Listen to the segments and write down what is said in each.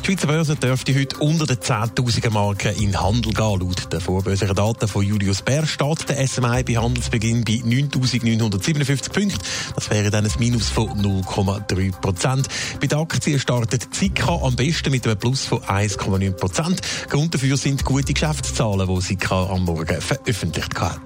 Die Schweizer Börse dürfte heute unter der 10.000er Marke in Handel gehen. Laut den vorbörslichen Daten von Julius Bär steht der SMI bei Handelsbeginn bei 9.957 Punkten. Das wäre dann ein Minus von 0,3 Prozent. Bei den Aktien startet Sika am besten mit einem Plus von 1,9 Prozent. Grund dafür sind gute Geschäftszahlen, die Sika am Morgen veröffentlicht hat.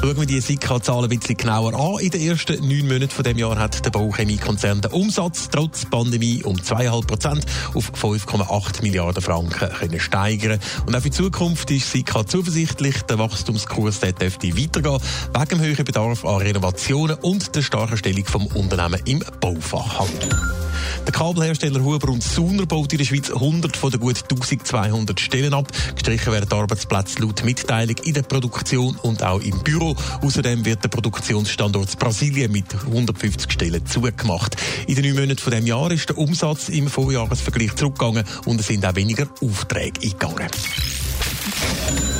Schauen wir die Sika-Zahlen ein bisschen genauer an. In den ersten neun Monaten von dem Jahr hat der Bauchemiekonzern den Umsatz trotz Pandemie um 2,5 Prozent auf 5,8 Milliarden Franken können steigern. Und auch für die Zukunft ist Sika zuversichtlich. Der Wachstumskurs der dürfte weitergehen, wegen dem höheren Bedarf an Renovationen und der starken Stellung vom Unternehmen im Baufachhandel. Der Kabelhersteller Huber und Suner baut in der Schweiz 100 von den gut 1200 Stellen ab. Gestrichen werden Arbeitsplätze laut Mitteilung in der Produktion und auch im Büro. Außerdem wird der Produktionsstandort Brasilien mit 150 Stellen zugemacht. In den neun Monaten von dem Jahr ist der Umsatz im Vorjahresvergleich zurückgegangen und es sind auch weniger Aufträge eingegangen.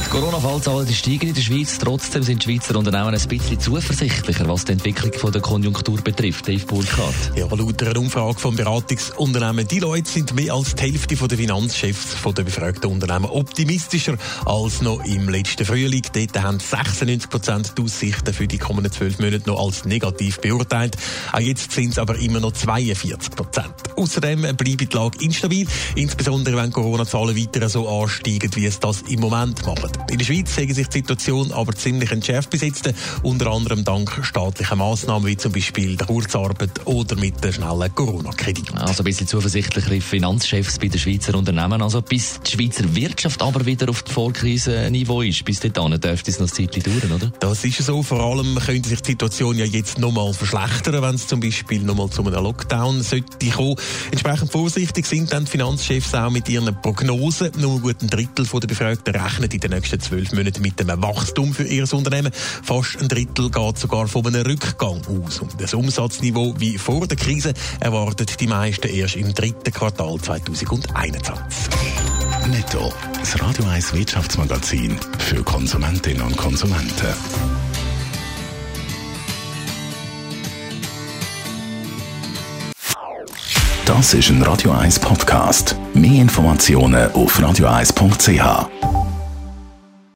Die Corona-Fallzahlen steigen in der Schweiz. Trotzdem sind die Schweizer Unternehmen ein bisschen zuversichtlicher, was die Entwicklung von der Konjunktur betrifft. Dave Burkhardt. Ja, laut einer Umfrage vom Beratungsunternehmen Deloitte sind mehr als die Hälfte der Finanzchefs der befragten Unternehmen optimistischer als noch im letzten Frühling. Dort haben 96 Prozent die Aussichten für die kommenden zwölf Monate noch als negativ beurteilt. Auch jetzt sind es aber immer noch 42 Prozent. Außerdem bleibt die Lage instabil, insbesondere wenn Corona-Zahlen weiter so ansteigen, wie es das im Moment machen. In der Schweiz säge sich die Situation aber ziemlich entschärft bis jetzt, unter anderem dank staatlicher Massnahmen wie zum Beispiel der Kurzarbeit oder mit der schnellen Corona-Kredit. Also ein bisschen zuversichtlichere Finanzchefs bei den Schweizer Unternehmen. Also bis die Schweizer Wirtschaft aber wieder auf das Vorkrisenniveau ist, bis dahin dürfte es noch ein Zeit dauern, oder? Das ist so. Vor allem könnte sich die Situation ja jetzt nochmal verschlechtern, wenn es zum Beispiel nochmal zu einem Lockdown sollte kommen. Entsprechend vorsichtig sind dann die Finanzchefs auch mit ihren Prognosen. Nur gut ein Drittel der Befragten rechnet in den nächsten zwölf Monaten mit einem Wachstum für ihr Unternehmen. Fast ein Drittel geht sogar von einem Rückgang aus. Und das Umsatzniveau wie vor der Krise erwartet die meisten erst im dritten Quartal 2021. Netto. Das Radio 1 Wirtschaftsmagazin für Konsumentinnen und Konsumenten. Das ist ein Radio 1 Podcast. Mehr Informationen auf radio1.ch.